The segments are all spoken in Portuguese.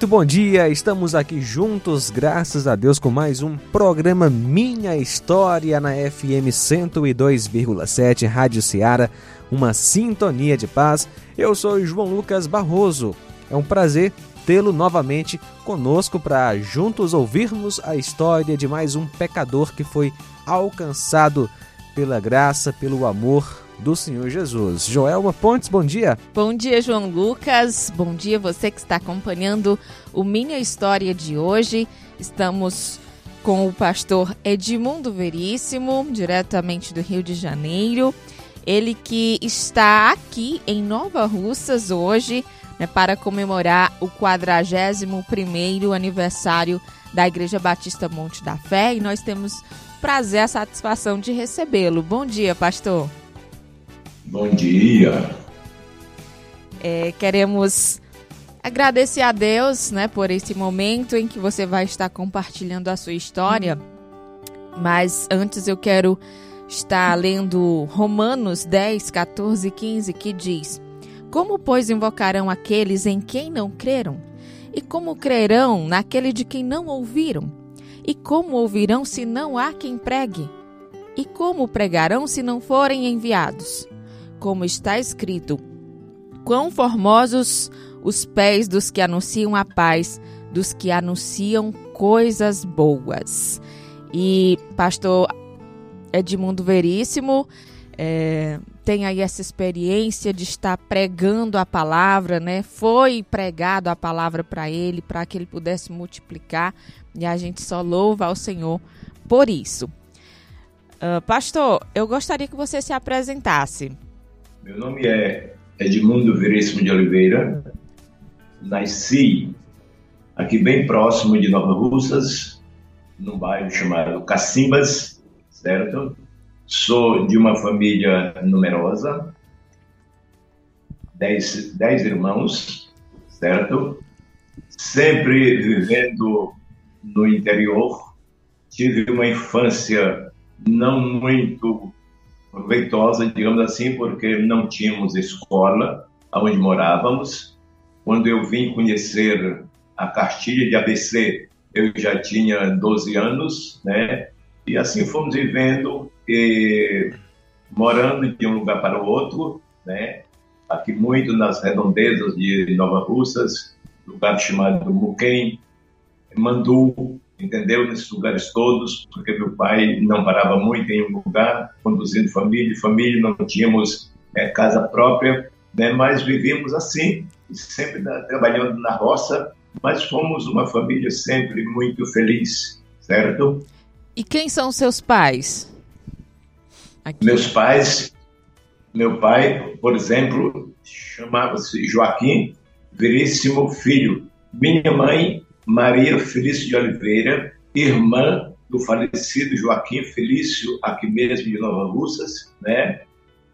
Muito bom dia, estamos aqui juntos, graças a Deus, com mais um programa Minha História na FM 102,7 Rádio Ceará, uma sintonia de paz. Eu sou João Lucas Barroso. É um prazer tê-lo novamente conosco para juntos ouvirmos a história de mais um pecador que foi alcançado pela graça, pelo amor do Senhor Jesus. Joelma Pontes, bom dia. Bom dia, João Lucas. Bom dia você que está acompanhando o Minha História de hoje. Estamos com o pastor Edmundo Veríssimo, diretamente do Rio de Janeiro. Ele que está aqui em Nova Russas hoje né, para comemorar o 41º aniversário da Igreja Batista Monte da Fé e nós temos prazer, a satisfação de recebê-lo. Bom dia, pastor. Bom dia. É, queremos agradecer a Deus, né, por esse momento em que você vai estar compartilhando a sua história. Mas antes eu quero estar lendo Romanos 10, 14 e 15, que diz: Como, pois, invocarão aqueles em quem não creram? E como crerão naquele de quem não ouviram? E como ouvirão se não há quem pregue? E como pregarão se não forem enviados? Como está escrito: Quão formosos os pés dos que anunciam a paz, dos que anunciam coisas boas. E pastor Edmundo Veríssimo é, tem aí essa experiência de estar pregando a palavra, né? Foi pregado a palavra para ele, para que ele pudesse multiplicar, e a gente só louva ao Senhor por isso. Uh, pastor, eu gostaria que você se apresentasse. Meu nome é Edmundo Veríssimo de Oliveira. Nasci aqui bem próximo de Nova Russas, num bairro chamado Cacimbas, certo? Sou de uma família numerosa, dez, dez irmãos, certo? Sempre vivendo no interior. Tive uma infância não muito proveitosa, digamos assim, porque não tínhamos escola onde morávamos. Quando eu vim conhecer a cartilha de ABC, eu já tinha 12 anos, né? E assim fomos vivendo e morando de um lugar para o outro, né? Aqui muito nas redondezas de Nova Russas, lugar chamado Muquem, Mandu, entendeu? Nesses lugares todos, porque meu pai não parava muito em um lugar, conduzindo família, família, não tínhamos é, casa própria, né? mas vivíamos assim, sempre trabalhando na roça, mas fomos uma família sempre muito feliz, certo? E quem são seus pais? Aqui. Meus pais, meu pai, por exemplo, chamava-se Joaquim Veríssimo Filho. Minha mãe Maria Felício de Oliveira, irmã do falecido Joaquim Felício, aqui mesmo de Nova Russas, né?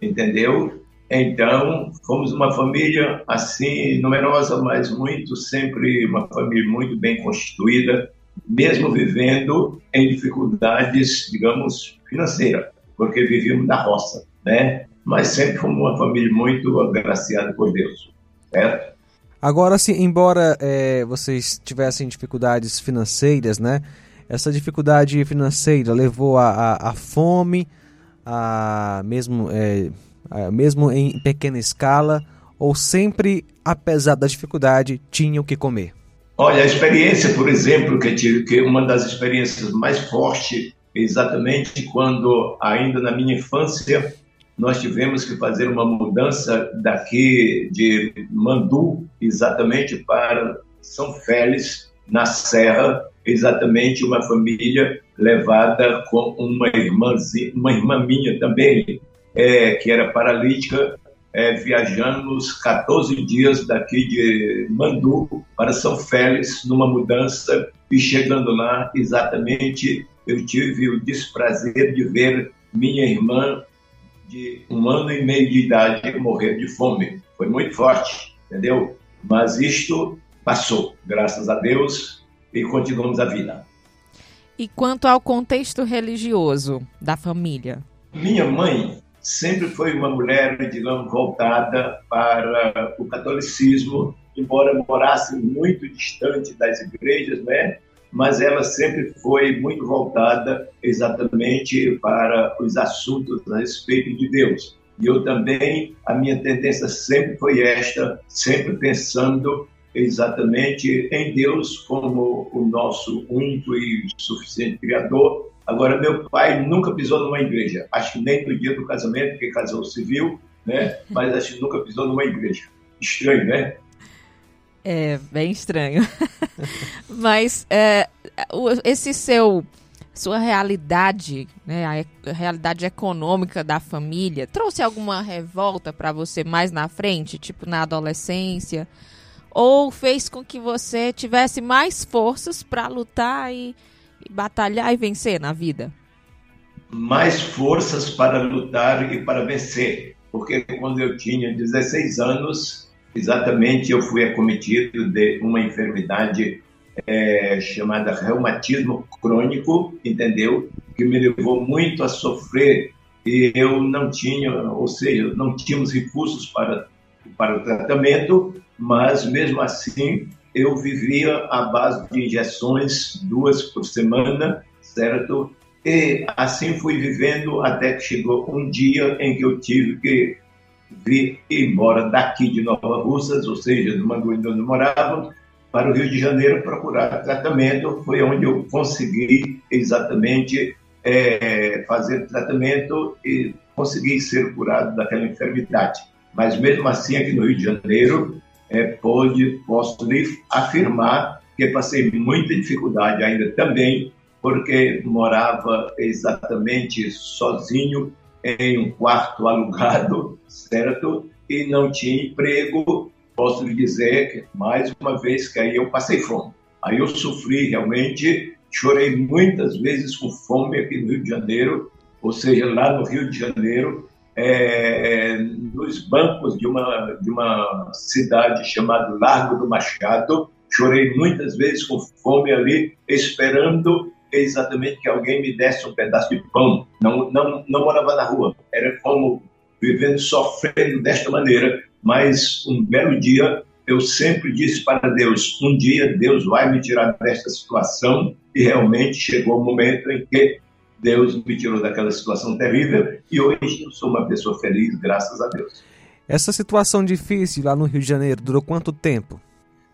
Entendeu? Então, fomos uma família assim, numerosa, mas muito, sempre uma família muito bem constituída, mesmo vivendo em dificuldades, digamos, financeiras, porque vivíamos na roça, né? Mas sempre fomos uma família muito agraciada por Deus, certo? Agora, se embora é, vocês tivessem dificuldades financeiras, né? Essa dificuldade financeira levou a fome, a mesmo, é, a, mesmo em pequena escala, ou sempre, apesar da dificuldade, tinham que comer? Olha, a experiência, por exemplo, que eu tive, que uma das experiências mais fortes, exatamente quando, ainda na minha infância, nós tivemos que fazer uma mudança daqui de Mandu, exatamente para São Félix, na Serra, exatamente uma família levada com uma irmãzinha, uma irmã minha também, é, que era paralítica, é, viajamos 14 dias daqui de Mandu para São Félix, numa mudança, e chegando lá, exatamente, eu tive o desprazer de ver minha irmã de um ano e meio de idade morrer de fome. Foi muito forte, entendeu? Mas isto passou, graças a Deus, e continuamos a vida. E quanto ao contexto religioso da família? Minha mãe sempre foi uma mulher, digamos, voltada para o catolicismo, embora morasse muito distante das igrejas, né? Mas ela sempre foi muito voltada exatamente para os assuntos a respeito de Deus. E eu também, a minha tendência sempre foi esta, sempre pensando exatamente em Deus como o nosso único e suficiente Criador Agora, meu pai nunca pisou numa igreja. Acho que nem no dia do casamento, porque casou civil, né? Mas acho que nunca pisou numa igreja. Estranho, né? É, bem estranho. Mas é, esse seu sua realidade, né, a realidade econômica da família, trouxe alguma revolta para você mais na frente, tipo na adolescência, ou fez com que você tivesse mais forças para lutar e batalhar e vencer na vida? Mais forças para lutar e para vencer. Porque quando eu tinha 16 anos, exatamente eu fui acometido de uma enfermidade é, chamada reumatismo crônico, entendeu? Que me levou muito a sofrer e eu não tinha, ou seja, não tínhamos recursos para, para o tratamento, mas mesmo assim eu vivia à base de injeções, duas por semana, certo? E assim fui vivendo até que chegou um dia em que eu tive que vir embora daqui de Nova Russas, ou seja, do Manguinho onde eu morava, para o Rio de Janeiro procurar tratamento. Foi onde eu consegui exatamente é, fazer tratamento e consegui ser curado daquela enfermidade. Mas mesmo assim, aqui no Rio de Janeiro, é, pode, posso lhe afirmar que passei muita dificuldade ainda também, porque morava exatamente sozinho em um quarto alugado, certo? E não tinha emprego. Posso lhe dizer mais uma vez, que aí eu passei fome. Aí eu sofri realmente, chorei muitas vezes com fome aqui no Rio de Janeiro, ou seja, lá no Rio de Janeiro, é, nos bancos de uma, de uma cidade chamada Largo do Machado. Chorei muitas vezes com fome ali, esperando exatamente que alguém me desse um pedaço de pão. Não, não, não morava na rua, era como vivendo, sofrendo desta maneira. Mas um belo dia eu sempre disse para Deus: um dia Deus vai me tirar desta situação. E realmente chegou o momento em que Deus me tirou daquela situação terrível e hoje eu sou uma pessoa feliz, graças a Deus. Essa situação difícil lá no Rio de Janeiro durou quanto tempo?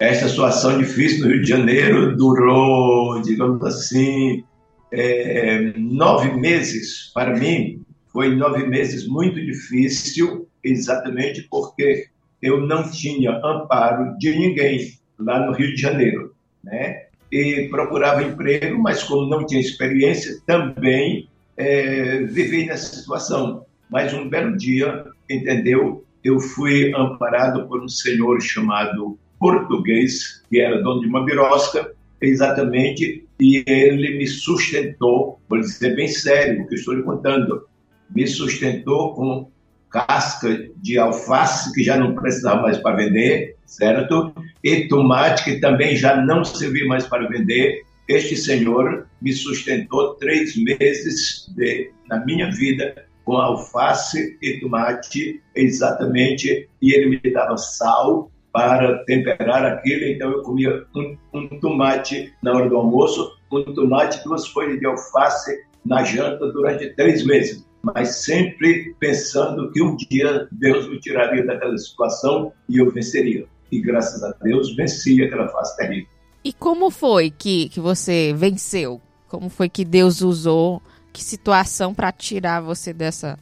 Essa situação difícil no Rio de Janeiro durou, digamos assim, é, nove meses. Para mim, foi nove meses muito difícil, exatamente porque eu não tinha amparo de ninguém lá no Rio de Janeiro, né? e procurava emprego, mas como não tinha experiência, também é, vivi nessa situação. Mas um belo dia, entendeu? Eu fui amparado por um senhor chamado português, que era dono de uma birosca, exatamente, e ele me sustentou, vou dizer bem sério o que estou lhe contando, me sustentou com casca de alface, que já não precisava mais para vender, certo? E tomate, que também já não servia mais para vender. Este senhor me sustentou três meses de, na minha vida com alface e tomate, exatamente, e ele me dava sal para temperar aquilo, então eu comia um, um tomate na hora do almoço, um tomate, duas folhas de alface na janta durante três meses mas sempre pensando que um dia Deus me tiraria daquela situação e eu venceria. E graças a Deus venci aquela fase terrível. E como foi que, que você venceu? Como foi que Deus usou? Que situação para tirar você dessa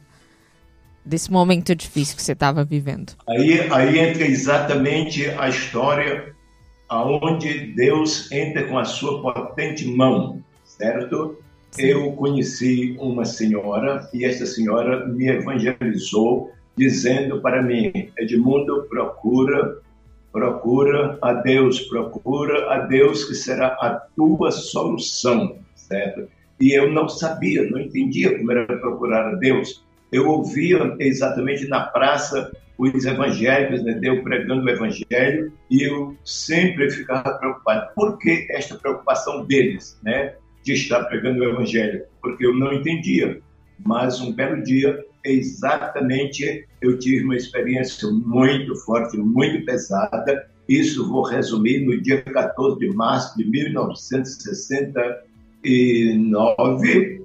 desse momento difícil que você estava vivendo? Aí, aí entra exatamente a história aonde Deus entra com a sua potente mão, certo? eu conheci uma senhora e essa senhora me evangelizou dizendo para mim: Edmundo, procura, procura a Deus, procura a Deus que será a tua solução, certo? E eu não sabia, não entendia como era procurar a Deus. Eu ouvia exatamente na praça os evangélicos, né, eu pregando o evangelho, e eu sempre ficava preocupado. Por que esta preocupação deles, né, de estar pregando o evangelho? Porque eu não entendia. Mas um belo dia, exatamente, eu tive uma experiência muito forte, muito pesada. Isso vou resumir no dia 14 de março de 1969,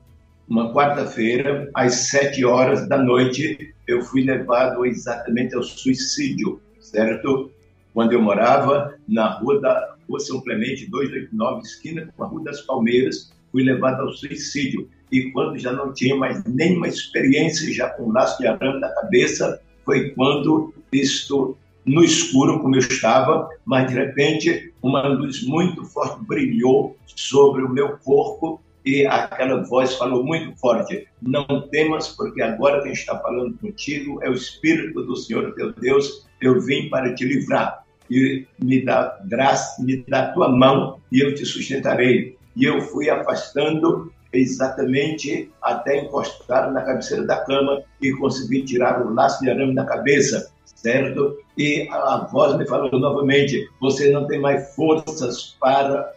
uma quarta-feira, às sete horas da noite, eu fui levado exatamente ao suicídio, certo? Quando eu morava na rua da Rua São Clemente, 289, esquina com a Rua das Palmeiras, fui levado ao suicídio. E quando já não tinha mais nenhuma experiência, já com um laço de arame na cabeça, foi quando isto no escuro como eu estava, mas de repente uma luz muito forte brilhou sobre o meu corpo e aquela voz falou muito forte: Não temas, porque agora quem está falando contigo é o Espírito do Senhor teu Deus. Eu vim para te livrar e me dá graça, me dá tua mão e eu te sustentarei. E eu fui afastando exatamente até encostar na cabeceira da cama e consegui tirar o laço de arame da cabeça, certo? E a voz me falou novamente: você não tem mais forças para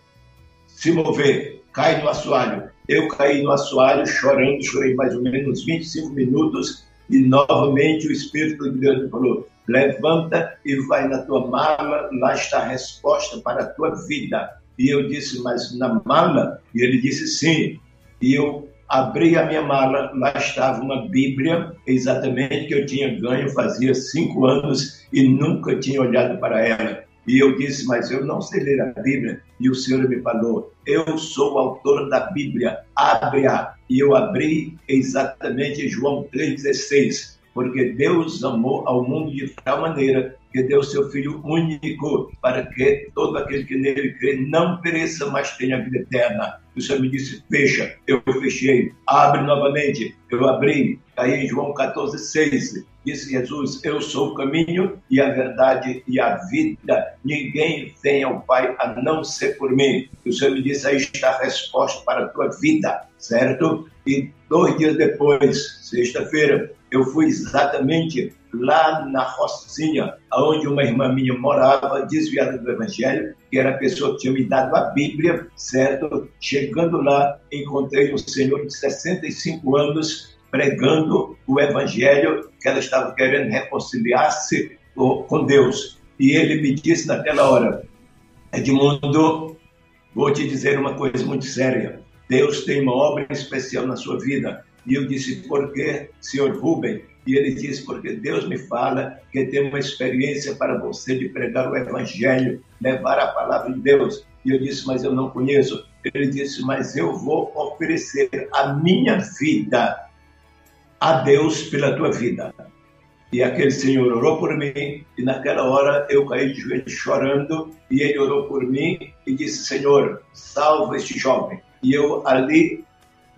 se mover cai no assoalho. Eu caí no assoalho chorando, chorei mais ou menos 25 minutos e novamente o Espírito de Deus me falou: levanta e vai na tua mala, lá está a resposta para a tua vida. E eu disse, mas na mala? E ele disse sim. E eu abri a minha mala, lá estava uma Bíblia, exatamente que eu tinha ganho fazia cinco anos e nunca tinha olhado para ela. E eu disse, mas eu não sei ler a Bíblia. E o Senhor me falou, eu sou o autor da Bíblia, abre-a. E eu abri exatamente João 3,16, porque Deus amou ao mundo de tal maneira que deu seu Filho único para que todo aquele que nele crê não pereça, mas tenha vida eterna. O Senhor me disse, fecha, eu fechei, abre novamente, eu abri, aí em João 14, 6, disse Jesus, eu sou o caminho e a verdade e a vida, ninguém vem ao Pai a não ser por mim. O Senhor me disse, aí está a resposta para a tua vida, certo? E dois dias depois, sexta-feira, eu fui exatamente lá na Rocinha, onde uma irmã minha morava, desviada do Evangelho, que era a pessoa que tinha me dado a Bíblia, certo? Chegando lá, encontrei um senhor de 65 anos pregando o Evangelho, que ela estava querendo reconciliar-se com Deus. E ele me disse naquela hora, Edmundo, vou te dizer uma coisa muito séria. Deus tem uma obra especial na sua vida. E eu disse, por quê, senhor Rubem? E ele disse, porque Deus me fala que tem uma experiência para você de pregar o Evangelho, levar a palavra de Deus. E eu disse, mas eu não conheço. Ele disse, mas eu vou oferecer a minha vida a Deus pela tua vida. E aquele senhor orou por mim, e naquela hora eu caí de joelhos chorando, e ele orou por mim e disse: Senhor, salva este jovem. E eu ali,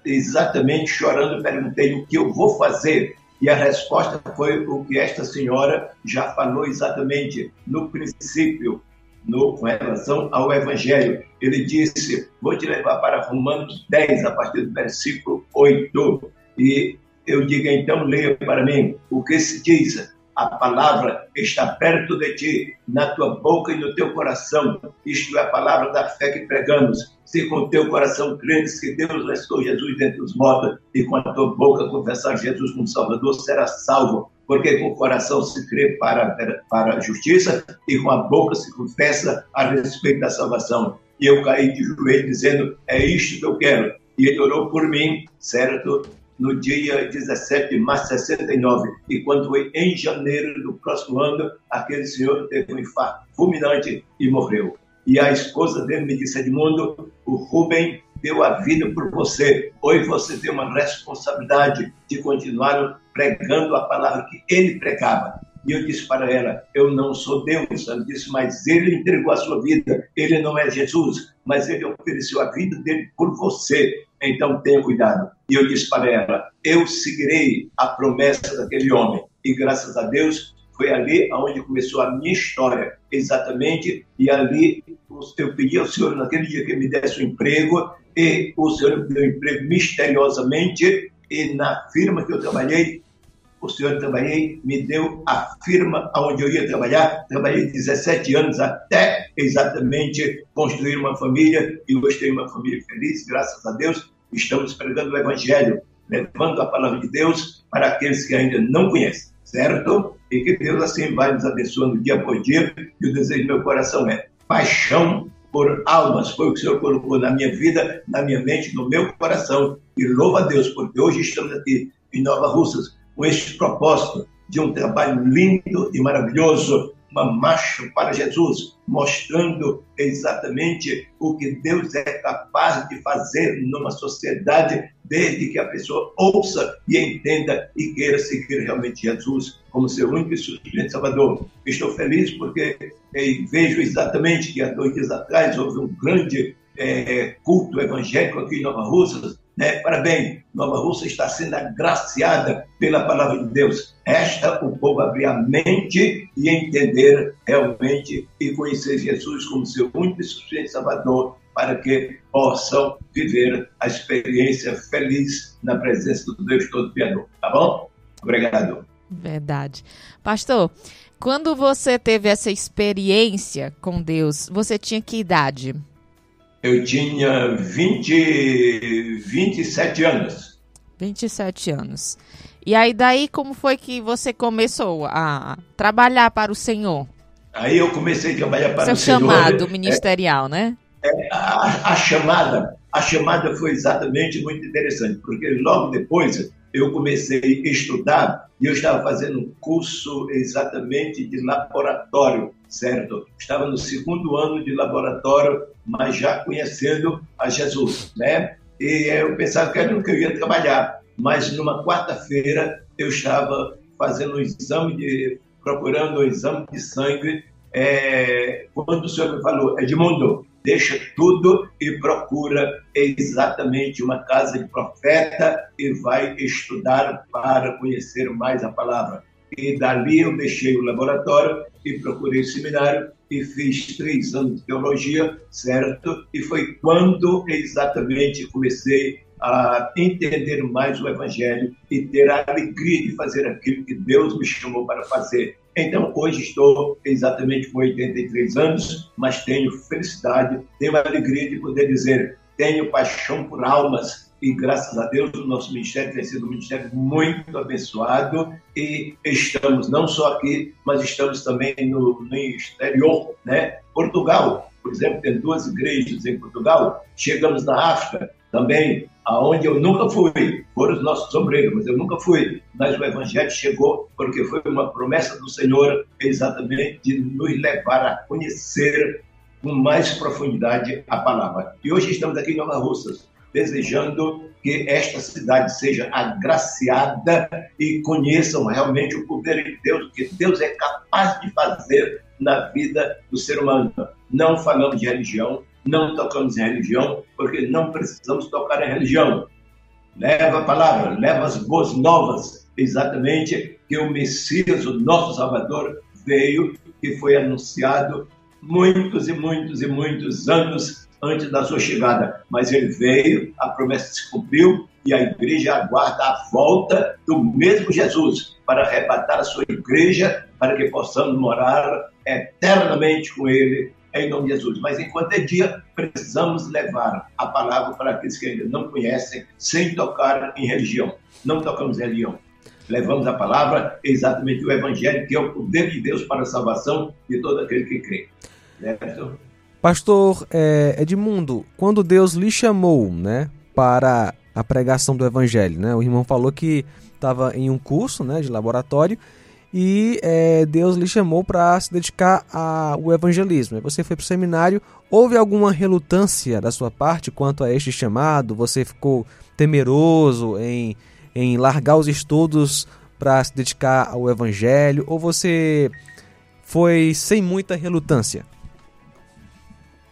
exatamente chorando, perguntei o que eu vou fazer. E a resposta foi o que esta senhora já falou exatamente no princípio, no, com relação ao Evangelho. Ele disse: Vou te levar para Romanos 10, a partir do versículo 8. E eu digo então, leia para mim o que se diz a palavra está perto de ti, na tua boca e no teu coração. Isto é a palavra da fé que pregamos. Se com teu coração creres que Deus restou Jesus dentre os mortos e com a tua boca confessar Jesus como Salvador, será salvo. Porque com o coração se crê para, para a justiça e com a boca se confessa a respeito da salvação. E eu caí de joelho dizendo: É isto que eu quero. E ele orou por mim, certo? No dia 17 de março de 69. E quando foi em janeiro do próximo ano, aquele senhor teve um infarto fulminante e morreu. E a esposa dele me disse, Edmundo, o Rubem deu a vida por você. Hoje você tem uma responsabilidade de continuar pregando a palavra que ele pregava. E eu disse para ela: Eu não sou Deus. Ela disse: Mas ele entregou a sua vida. Ele não é Jesus, mas ele ofereceu a vida dele por você então tenha cuidado. E eu disse para ela: eu seguirei a promessa daquele homem. e graças a Deus foi ali onde começou a minha história, exatamente, e ali eu pedi ao Senhor naquele dia que me desse um emprego, e o Senhor me deu um emprego misteriosamente, e na firma que eu trabalhei, o senhor trabalhei, me deu a firma onde eu ia trabalhar. Trabalhei 17 anos até exatamente construir uma família e hoje tenho uma família feliz, graças a Deus. Estamos pregando o Evangelho, levando a palavra de Deus para aqueles que ainda não conhecem, certo? E que Deus assim vai nos abençoando dia por dia. E o desejo do meu coração é paixão por almas. Foi o que o Senhor colocou na minha vida, na minha mente, no meu coração. E louva a Deus, porque hoje estamos aqui em Nova Russas com este propósito de um trabalho lindo e maravilhoso, uma marcha para Jesus, mostrando exatamente o que Deus é capaz de fazer numa sociedade, desde que a pessoa ouça e entenda e queira seguir realmente Jesus como seu único e suficiente Salvador. Estou feliz porque eh, vejo exatamente que há dois dias atrás houve um grande eh, culto evangélico aqui em Nova Russas, né? Parabéns, Nova Rússia está sendo agraciada pela palavra de Deus. Esta o povo abrir a mente e entender realmente e conhecer Jesus como seu único e suficiente Salvador para que possam viver a experiência feliz na presença do Deus Todo-Criador. Tá bom? Obrigado. Verdade. Pastor, quando você teve essa experiência com Deus, você tinha que idade? Eu tinha 20, 27 anos. 27 anos. E aí daí como foi que você começou a trabalhar para o Senhor? Aí eu comecei a trabalhar para Seu o Senhor. Seu chamado ministerial, é, né? É, a, a, chamada, a chamada foi exatamente muito interessante, porque logo depois eu comecei a estudar e eu estava fazendo um curso exatamente de laboratório, certo? Estava no segundo ano de laboratório, mas já conhecendo a Jesus, né? E eu pensava que era no que eu ia trabalhar, mas numa quarta-feira eu estava fazendo um exame de procurando um exame de sangue é, quando o senhor me falou, Edmundo, deixa tudo e procura exatamente uma casa de profeta e vai estudar para conhecer mais a palavra. E dali eu deixei o laboratório e procurei o seminário e fiz três anos de teologia, certo? E foi quando exatamente comecei a entender mais o Evangelho e ter a alegria de fazer aquilo que Deus me chamou para fazer. Então, hoje estou exatamente com 83 anos, mas tenho felicidade, tenho a alegria de poder dizer: tenho paixão por almas. E graças a Deus, o nosso ministério tem sido um ministério muito abençoado. E estamos não só aqui, mas estamos também no, no exterior, né? Portugal, por exemplo, tem duas igrejas em Portugal. Chegamos na África, também, aonde eu nunca fui, foram os nossos obreiros, mas eu nunca fui. Mas o Evangelho chegou porque foi uma promessa do Senhor exatamente de nos levar a conhecer com mais profundidade a palavra. E hoje estamos aqui em Nova Russas, desejando que esta cidade seja agraciada e conheçam realmente o poder de Deus, que Deus é capaz de fazer na vida do ser humano. Não falamos de religião, não tocamos em religião, porque não precisamos tocar em religião. Leva a palavra, leva as boas novas, exatamente que o Messias, o nosso Salvador, veio e foi anunciado muitos e muitos e muitos anos antes da sua chegada. Mas ele veio, a promessa se cumpriu e a igreja aguarda a volta do mesmo Jesus para arrebatar a sua igreja, para que possamos morar eternamente com ele em nome de Jesus. Mas enquanto é dia, precisamos levar a palavra para aqueles que ainda não conhecem, sem tocar em religião. Não tocamos em religião. Levamos a palavra, exatamente o Evangelho, que é o poder de Deus para a salvação de todo aquele que crê. Pastor é, Edmundo, quando Deus lhe chamou né, para a pregação do Evangelho, né, o irmão falou que estava em um curso né, de laboratório e é, Deus lhe chamou para se dedicar ao evangelismo. Você foi para o seminário, houve alguma relutância da sua parte quanto a este chamado? Você ficou temeroso em, em largar os estudos para se dedicar ao evangelho? Ou você foi sem muita relutância?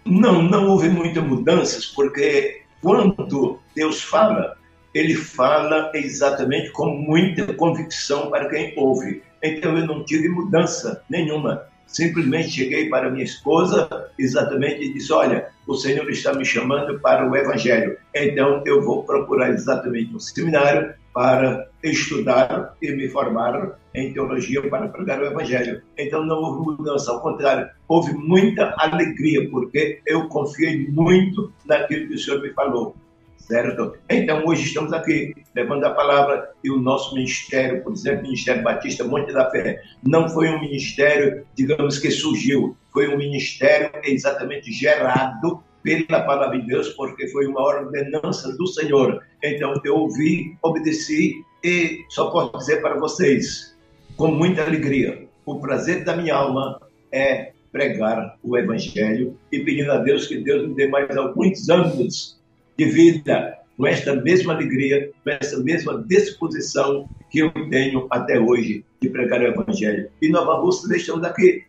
Não, não houve muitas mudanças, porque quando Deus fala, ele fala exatamente com muita convicção para quem ouve. Então eu não tive mudança nenhuma. Simplesmente cheguei para minha esposa exatamente e disse: Olha, o Senhor está me chamando para o Evangelho. Então eu vou procurar exatamente um seminário para estudar e me formar em teologia para pregar o Evangelho. Então não houve mudança, ao contrário, houve muita alegria, porque eu confiei muito naquilo que o Senhor me falou certo? Então, hoje estamos aqui levando a palavra e o nosso ministério, por exemplo, o Ministério Batista Monte da Fé, não foi um ministério, digamos que surgiu, foi um ministério exatamente gerado pela palavra de Deus, porque foi uma ordenança do Senhor. Então, eu ouvi, obedeci e só posso dizer para vocês, com muita alegria, o prazer da minha alma é pregar o Evangelho e pedindo a Deus que Deus me dê mais alguns anos de vida, com esta mesma alegria, com essa mesma disposição que eu tenho até hoje de pregar o Evangelho. E Nova Rússia estamos aqui,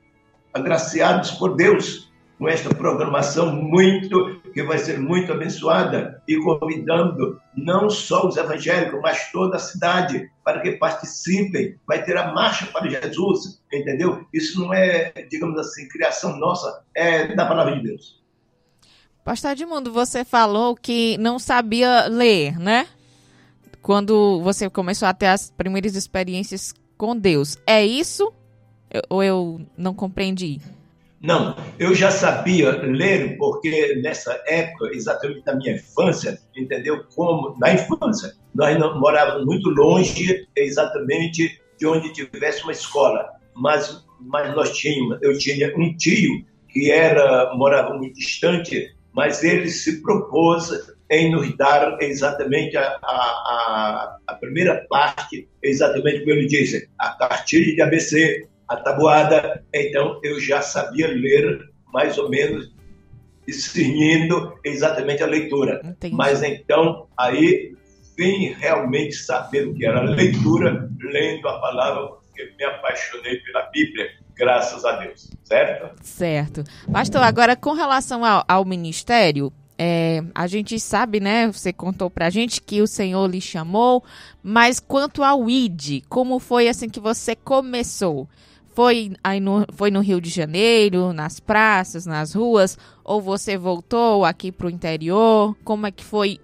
agraciados por Deus, com esta programação muito, que vai ser muito abençoada, e convidando não só os evangélicos, mas toda a cidade, para que participem. Vai ter a marcha para Jesus, entendeu? Isso não é, digamos assim, criação nossa, é da palavra de Deus. Pastor Edmundo, você falou que não sabia ler, né? Quando você começou a ter as primeiras experiências com Deus. É isso? Ou eu não compreendi? Não, eu já sabia ler, porque nessa época, exatamente na minha infância, entendeu? Como na infância, nós morávamos muito longe, exatamente de onde tivesse uma escola, mas, mas nós tínhamos, eu tinha um tio que era morava muito distante mas ele se propôs em nos dar exatamente a, a, a, primeira parte, exatamente como ele disse, a cartilha de ABC, a tabuada. Então, eu já sabia ler mais ou menos discernindo exatamente a leitura. Entendi. Mas então, aí vim realmente saber o que era a leitura, lendo a palavra, porque me apaixonei pela Bíblia graças a Deus, certo? Certo. Pastor, agora com relação ao, ao ministério, é, a gente sabe, né? Você contou pra gente que o Senhor lhe chamou, mas quanto ao ID, como foi assim que você começou? Foi, aí no, foi no Rio de Janeiro, nas praças, nas ruas, ou você voltou aqui para o interior? Como é que foi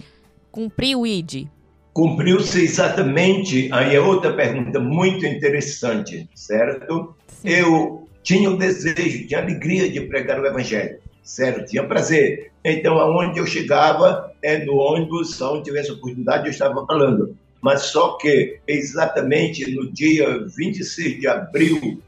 cumprir o ID? Cumpriu-se exatamente, aí é outra pergunta muito interessante, certo? Eu tinha o desejo, tinha alegria de pregar o evangelho, certo? Tinha prazer. Então, aonde eu chegava, é no ônibus, onde tivesse oportunidade, eu estava falando. Mas só que, exatamente no dia 26 de abril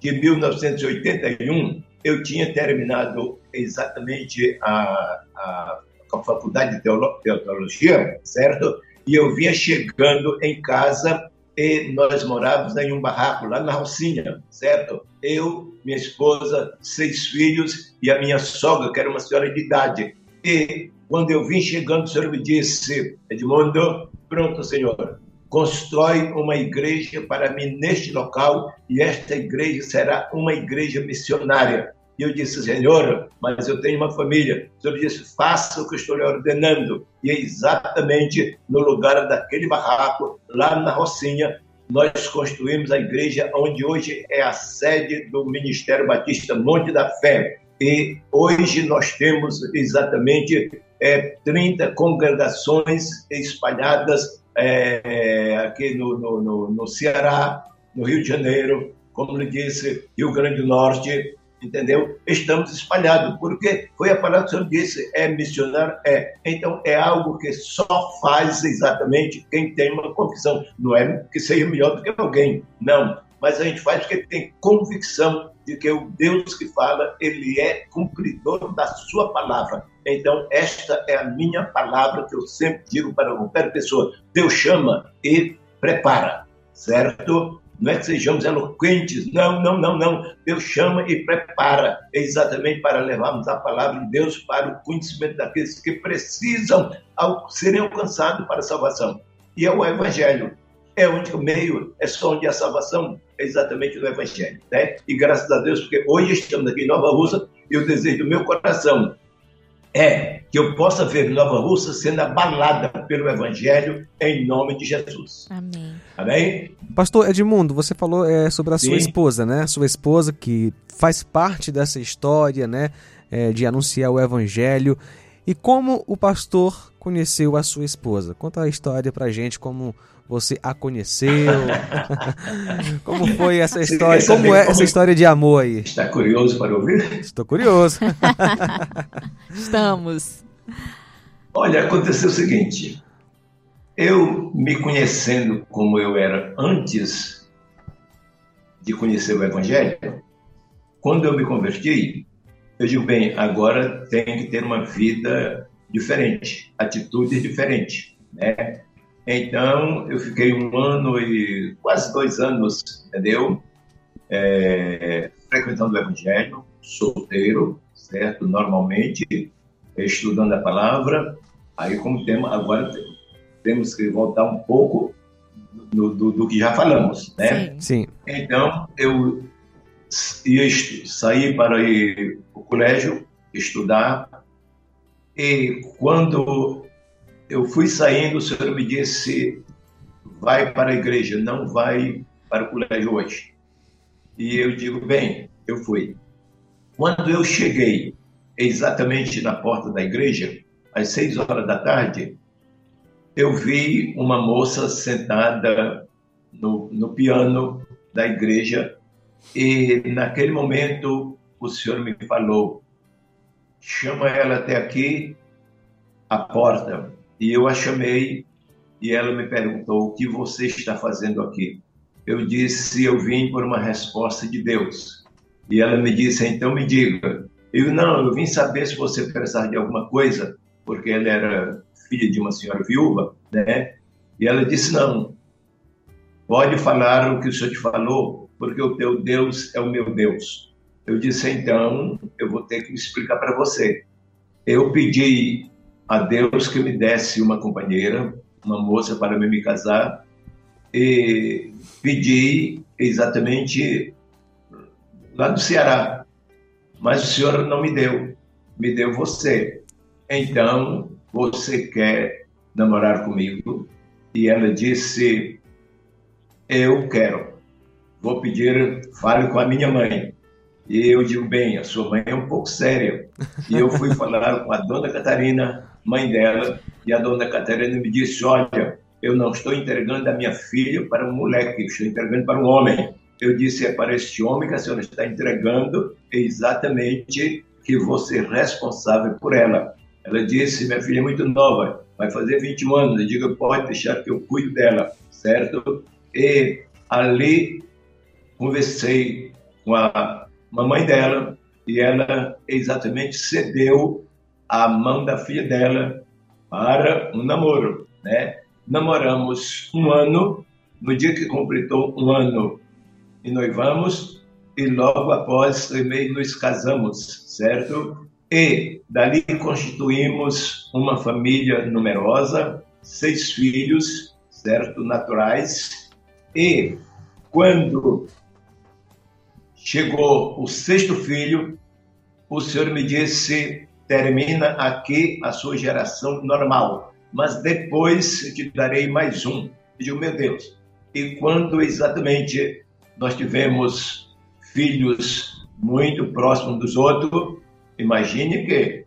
de 1981, eu tinha terminado exatamente a, a, a faculdade de teologia, certo? E eu vinha chegando em casa e nós morávamos em um barraco lá na Rocinha, certo? Eu, minha esposa, seis filhos e a minha sogra, que era uma senhora de idade. E quando eu vim chegando, o senhor me disse, Edmundo, pronto, senhor, constrói uma igreja para mim neste local e esta igreja será uma igreja missionária. E eu disse, Senhor, mas eu tenho uma família. O Senhor disse, faça o que eu estou lhe ordenando. E é exatamente no lugar daquele barraco, lá na Rocinha, nós construímos a igreja onde hoje é a sede do Ministério Batista Monte da Fé. E hoje nós temos exatamente é, 30 congregações espalhadas é, aqui no, no, no, no Ceará, no Rio de Janeiro, como lhe disse, Rio Grande do Norte, entendeu? Estamos espalhados, porque foi a palavra que o senhor disse, é missionário, é. Então, é algo que só faz exatamente quem tem uma convicção. Não é que seja melhor do que alguém, não. Mas a gente faz porque tem convicção de que o Deus que fala, ele é cumpridor da sua palavra. Então, esta é a minha palavra que eu sempre digo para qualquer pessoa. Deus chama e prepara, certo? Não é que sejamos eloquentes, não, não, não, não. Deus chama e prepara exatamente para levarmos a palavra de Deus para o conhecimento daqueles que precisam ao, serem alcançados para a salvação. E é o Evangelho. É o único meio, é só onde a salvação é exatamente no Evangelho. Né? E graças a Deus, porque hoje estamos aqui em Nova Rússia e o desejo do meu coração é que eu possa ver Nova Russa sendo abalada pelo Evangelho em nome de Jesus. Amém. Amém? Pastor Edmundo, você falou é, sobre a sua Sim. esposa, né? Sua esposa que faz parte dessa história, né? é, de anunciar o Evangelho. E como o pastor conheceu a sua esposa? Conta a história pra gente, como você a conheceu, como foi essa história, como é essa história de amor aí? Está curioso para ouvir? Estou curioso. Estamos. Olha, aconteceu o seguinte. Eu me conhecendo como eu era antes de conhecer o Evangelho, quando eu me converti, eu digo, bem, agora tem que ter uma vida diferente, atitudes diferentes, né? Então, eu fiquei um ano e quase dois anos, entendeu? É, frequentando o Evangelho, solteiro, certo? Normalmente, estudando a palavra. Aí, como tema, agora te- temos que voltar um pouco do, do- do que já falamos, né? Sim. Sim. Então, eu ia sair para ir para o colégio, estudar, e quando eu fui saindo, o senhor me disse, vai para a igreja, não vai para o colégio hoje. E eu digo, bem, eu fui. Quando eu cheguei exatamente na porta da igreja, às seis horas da tarde, eu vi uma moça sentada no, no piano da igreja e naquele momento o senhor me falou chama ela até aqui à porta e eu a chamei e ela me perguntou o que você está fazendo aqui? Eu disse eu vim por uma resposta de Deus. E ela me disse então me diga. Eu não eu vim saber se você precisar de alguma coisa porque ela era filha de uma senhora viúva né? E ela disse não. Pode falar o que o senhor te falou, porque o teu Deus é o meu Deus. Eu disse, então, eu vou ter que explicar para você. Eu pedi a Deus que me desse uma companheira, uma moça para me casar, e pedi exatamente lá do Ceará, mas o senhor não me deu, me deu você. Então, você quer namorar comigo? E ela disse, eu quero. Vou pedir, fale com a minha mãe. E eu digo, bem, a sua mãe é um pouco séria. E eu fui falar com a dona Catarina, mãe dela, e a dona Catarina me disse, olha, eu não estou entregando a minha filha para um moleque, estou entregando para um homem. Eu disse, é para este homem que a senhora está entregando exatamente que você é responsável por ela. Ela disse, minha filha é muito nova, vai fazer 21 anos. Eu digo, pode deixar que eu cuido dela, certo? E ali conversei com a mamãe dela e ela exatamente cedeu a mão da filha dela para um namoro, né? Namoramos um ano, no dia que completou um ano e noivamos e logo após o e-mail nos casamos, certo? E dali constituímos uma família numerosa, seis filhos, certo? Naturais. E quando chegou o sexto filho, o Senhor me disse: termina aqui a sua geração normal, mas depois te darei mais um. Digo, meu Deus. E quando exatamente nós tivemos filhos muito próximos dos outros, imagine que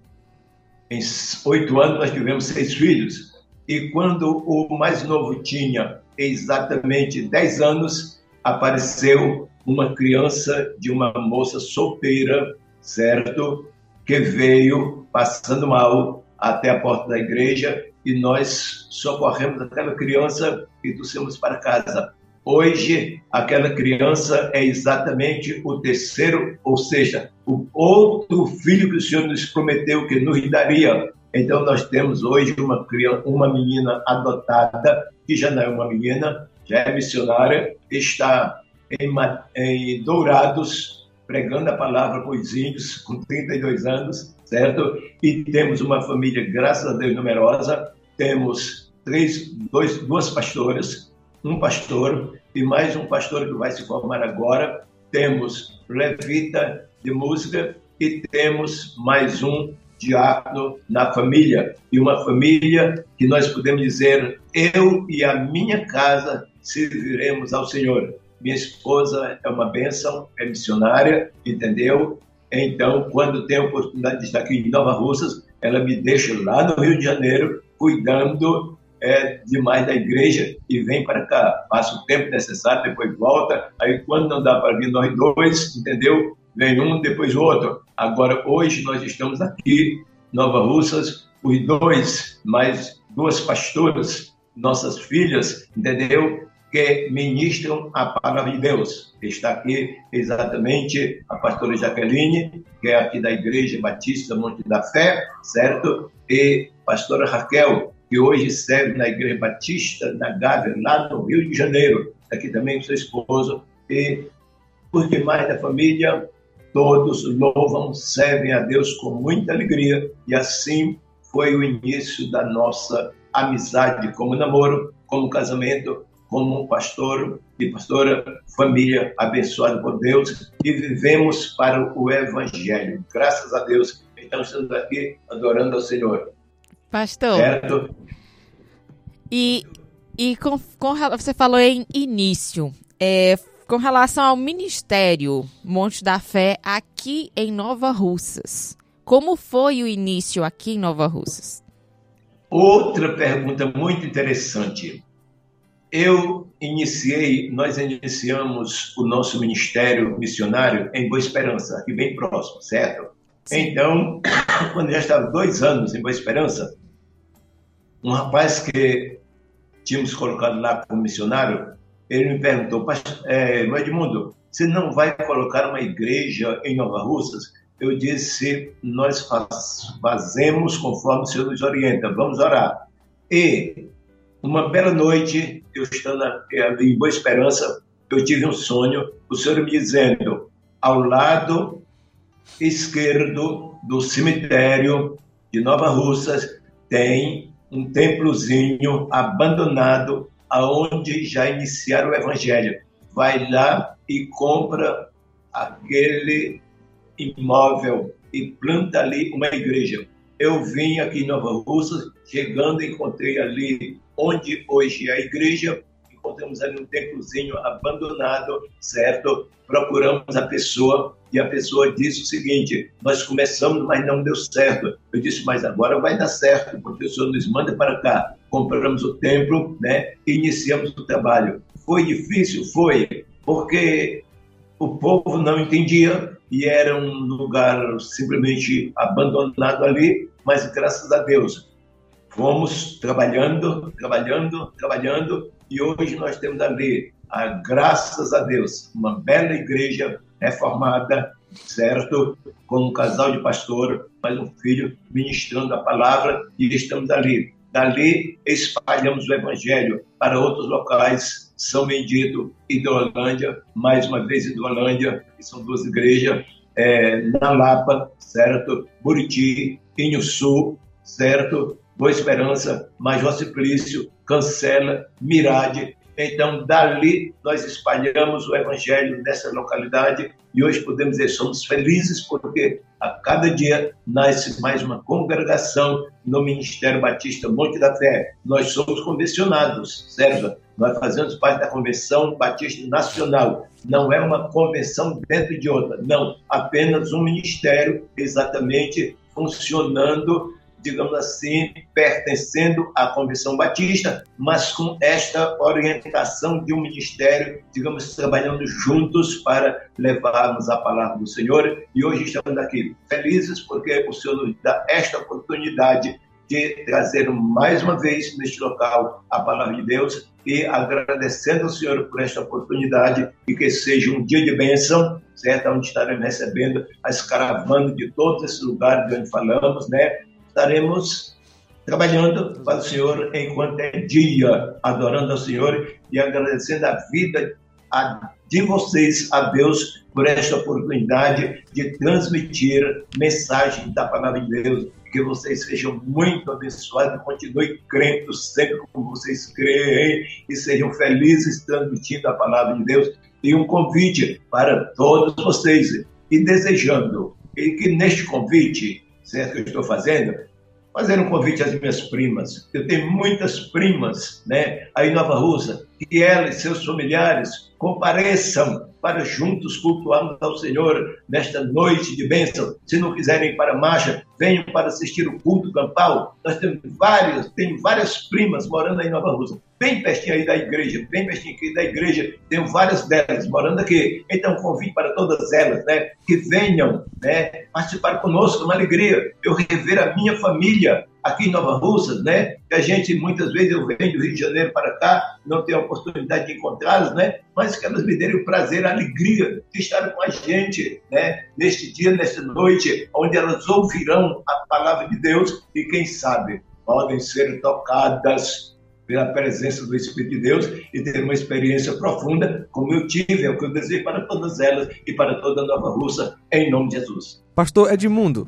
em oito anos nós tivemos seis filhos. E quando o mais novo tinha exatamente dez anos, apareceu uma criança de uma moça solteira, certo? Que veio passando mal até a porta da igreja e nós socorremos aquela criança e trouxemos para casa. Hoje, aquela criança é exatamente o terceiro, ou seja, o outro filho que o Senhor nos prometeu que nos daria. Então, nós temos hoje uma, criança, uma menina adotada, que já não é uma menina, já é missionária, está em, em Dourados, pregando a palavra para os índios, com 32 anos, certo? E temos uma família, graças a Deus, numerosa. Temos três, dois, duas pastoras, um pastor e mais um pastor que vai se formar agora. Temos levita de música e temos mais um diácono na família. E uma família que nós podemos dizer, eu e a minha casa serviremos ao Senhor. Minha esposa é uma bênção, é missionária, entendeu? Então, quando tem a oportunidade de estar aqui em Nova Russas, ela me deixa lá no Rio de Janeiro, cuidando é, demais da igreja e vem para cá. Passa o tempo necessário, depois volta. Aí, quando não dá para vir nós dois, entendeu? Vem um, depois o outro. Agora, hoje, nós estamos aqui, Nova Russas, os dois, mais duas pastoras, nossas filhas, entendeu? Que ministram a palavra de Deus. Está aqui exatamente a pastora Jaqueline, que é aqui da Igreja Batista Monte da Fé, certo? E pastora Raquel, que hoje serve na Igreja Batista da Gávea, lá no Rio de Janeiro. Aqui também seu esposo. E os demais da família, todos louvam, servem a Deus com muita alegria. E assim foi o início da nossa amizade como namoro, como casamento, como pastor e pastora, família abençoada por Deus e vivemos para o Evangelho. Graças a Deus, então estamos aqui adorando ao Senhor. Pastor. Certo? E, e com, com, você falou em início, é, com relação ao ministério Monte da Fé aqui em Nova Russas. Como foi o início aqui em Nova Russas? Outra pergunta muito interessante. Eu iniciei, nós iniciamos o nosso ministério missionário em Boa Esperança, aqui bem próximo, certo? Então, quando eu já estava dois anos em Boa Esperança, um rapaz que tínhamos colocado lá como missionário, ele me perguntou, é, Edmundo, você não vai colocar uma igreja em Nova Russas? Eu disse, nós faz, fazemos conforme o Senhor nos orienta, vamos orar. E uma bela noite, eu estando em Boa Esperança, eu tive um sonho, o Senhor me dizendo, ao lado esquerdo do cemitério de Nova Russas tem um templozinho abandonado aonde já iniciaram o evangelho. Vai lá e compra aquele imóvel e planta ali uma igreja. Eu vim aqui em Nova Russas, chegando encontrei ali onde hoje a igreja, encontramos ali um templozinho abandonado, certo? Procuramos a pessoa e a pessoa disse o seguinte: nós começamos, mas não deu certo. Eu disse, mas agora vai dar certo, o professor nos manda para cá. Compramos o templo, né? E iniciamos o trabalho. Foi difícil? Foi, porque o povo não entendia e era um lugar simplesmente abandonado ali, mas graças a Deus Fomos trabalhando, trabalhando, trabalhando, e hoje nós temos ali, a, graças a Deus, uma bela igreja reformada, certo? Com um casal de pastor, mais um filho ministrando a palavra, e estamos ali. Dali espalhamos o evangelho para outros locais, São Bendito Idolândia, mais uma vez Idolândia, que são duas igrejas, é, na Lapa, certo? Buriti, Inhuçu, certo? Boa Esperança, Major Simplício, Cancela, Mirade. Então, dali, nós espalhamos o evangelho nessa localidade e hoje podemos dizer, somos felizes porque a cada dia nasce mais uma congregação no Ministério Batista Monte da Fé. Nós somos convencionados, Sérgio. Nós fazemos parte da Convenção Batista Nacional. Não é uma convenção dentro de outra, não. Apenas um ministério exatamente funcionando digamos assim, pertencendo à Convenção Batista, mas com esta orientação de um ministério, digamos, trabalhando juntos para levarmos a palavra do Senhor. E hoje estamos aqui felizes porque o Senhor nos dá esta oportunidade de trazer mais uma vez neste local a palavra de Deus e agradecendo ao Senhor por esta oportunidade e que seja um dia de bênção, certo? Onde estaremos recebendo as caravanas de todos esses lugares de onde falamos, né? Estaremos trabalhando para o Senhor enquanto é dia, adorando ao Senhor e agradecendo a vida de vocês a Deus por esta oportunidade de transmitir mensagem da palavra de Deus. Que vocês sejam muito abençoados continuem crendo sempre como vocês creem e sejam felizes transmitindo a palavra de Deus. E um convite para todos vocês e desejando que neste convite certo que eu estou fazendo, fazer um convite às minhas primas. Eu tenho muitas primas, né, aí em Nova Rússia, que elas e seus familiares compareçam para juntos cultuarmos ao Senhor nesta noite de bênção. Se não quiserem ir para a marcha, venham para assistir o culto campal. Nós temos várias, tenho várias primas morando aí em Nova Rússia, bem pertinho aí da igreja, bem pertinho aqui da igreja, tenho várias delas morando aqui. Então, convido para todas elas, né, que venham, né, participar conosco, uma alegria. Eu rever a minha família, aqui em Nova Russa, né? Que a gente muitas vezes eu venho do Rio de Janeiro para cá, não tenho a oportunidade de encontrá-las, né? Mas que elas me derem o prazer, a alegria de estar com a gente, né? Neste dia, nesta noite, onde elas ouvirão a palavra de Deus e quem sabe podem ser tocadas pela presença do Espírito de Deus e ter uma experiência profunda, como eu tive, é o que eu desejo para todas elas e para toda a Nova Russa, em nome de Jesus. Pastor Edmundo,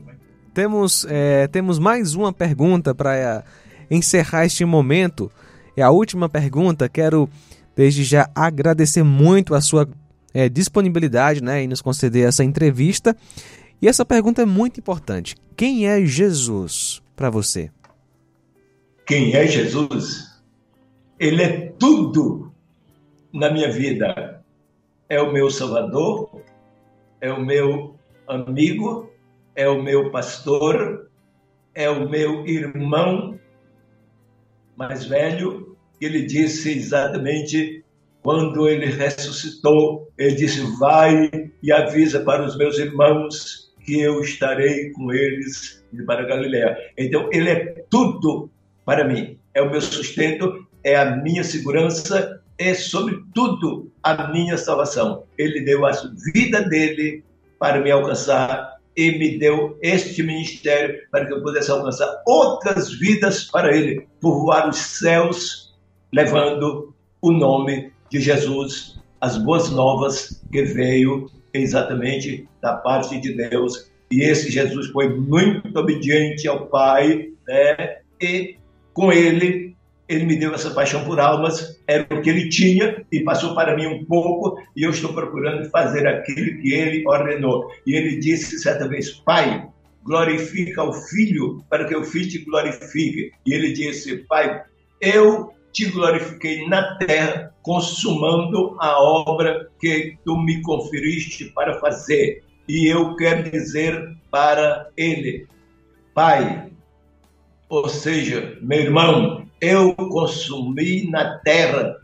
temos, é, temos mais uma pergunta para é, encerrar este momento. É a última pergunta. Quero, desde já, agradecer muito a sua é, disponibilidade né, em nos conceder essa entrevista. E essa pergunta é muito importante. Quem é Jesus para você? Quem é Jesus? Ele é tudo na minha vida. É o meu Salvador, é o meu amigo, é o meu pastor, é o meu irmão mais velho. Ele disse exatamente quando ele ressuscitou, ele disse: Vai e avisa para os meus irmãos que eu estarei com eles para Galiléia. Então, ele é tudo para mim. É o meu sustento, é a minha segurança, é sobretudo a minha salvação. Ele deu a vida dele para me alcançar e me deu este ministério para que eu pudesse alcançar outras vidas para Ele, povoar os céus, levando o nome de Jesus, as boas novas que veio exatamente da parte de Deus. E esse Jesus foi muito obediente ao Pai, né? E com ele ele me deu essa paixão por almas, era o que ele tinha e passou para mim um pouco, e eu estou procurando fazer aquilo que ele ordenou. E ele disse certa vez: Pai, glorifica o filho para que o filho te glorifique. E ele disse: Pai, eu te glorifiquei na terra, consumando a obra que tu me conferiste para fazer. E eu quero dizer para ele: Pai, ou seja, meu irmão, eu consumi na terra,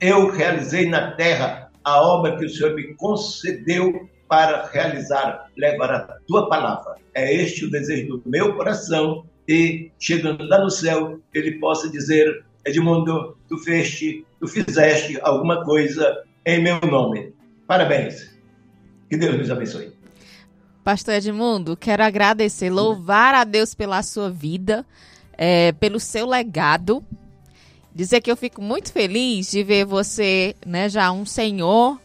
eu realizei na terra a obra que o Senhor me concedeu para realizar, levar a tua palavra. É este o desejo do meu coração e chegando lá no céu, ele possa dizer: Edmundo, tu feste, tu fizeste alguma coisa em meu nome. Parabéns. Que Deus nos abençoe. Pastor Edmundo, quero agradecer, louvar a Deus pela sua vida é, pelo seu legado. Dizer que eu fico muito feliz de ver você, né, já um senhor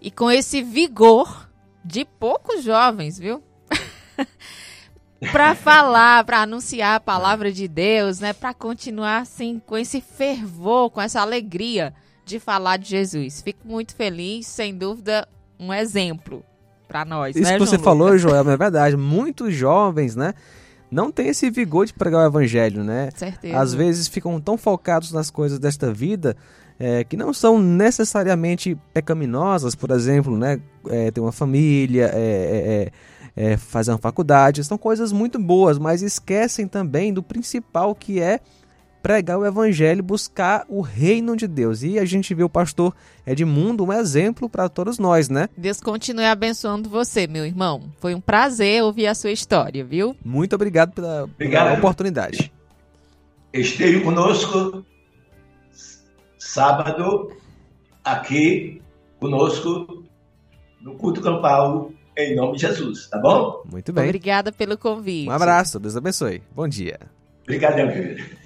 e com esse vigor de poucos jovens, viu? para falar, para anunciar a palavra de Deus, né, para continuar assim com esse fervor, com essa alegria de falar de Jesus. Fico muito feliz, sem dúvida, um exemplo para nós. Isso né, que você falou, Joel, é verdade. Muitos jovens, né? Não tem esse vigor de pregar o evangelho, né? Certeza. Às vezes ficam tão focados nas coisas desta vida é, que não são necessariamente pecaminosas, por exemplo, né? É, ter uma família, é, é, é fazer uma faculdade, são coisas muito boas, mas esquecem também do principal que é pregar o evangelho, buscar o reino de Deus. E a gente vê o pastor Edmundo um exemplo para todos nós, né? Deus continue abençoando você, meu irmão. Foi um prazer ouvir a sua história, viu? Muito obrigado pela, obrigado. pela oportunidade. Esteja conosco sábado aqui conosco no culto campal em nome de Jesus, tá bom? Muito bem. Obrigada pelo convite. Um abraço, Deus abençoe. Bom dia. Obrigado, meu querido.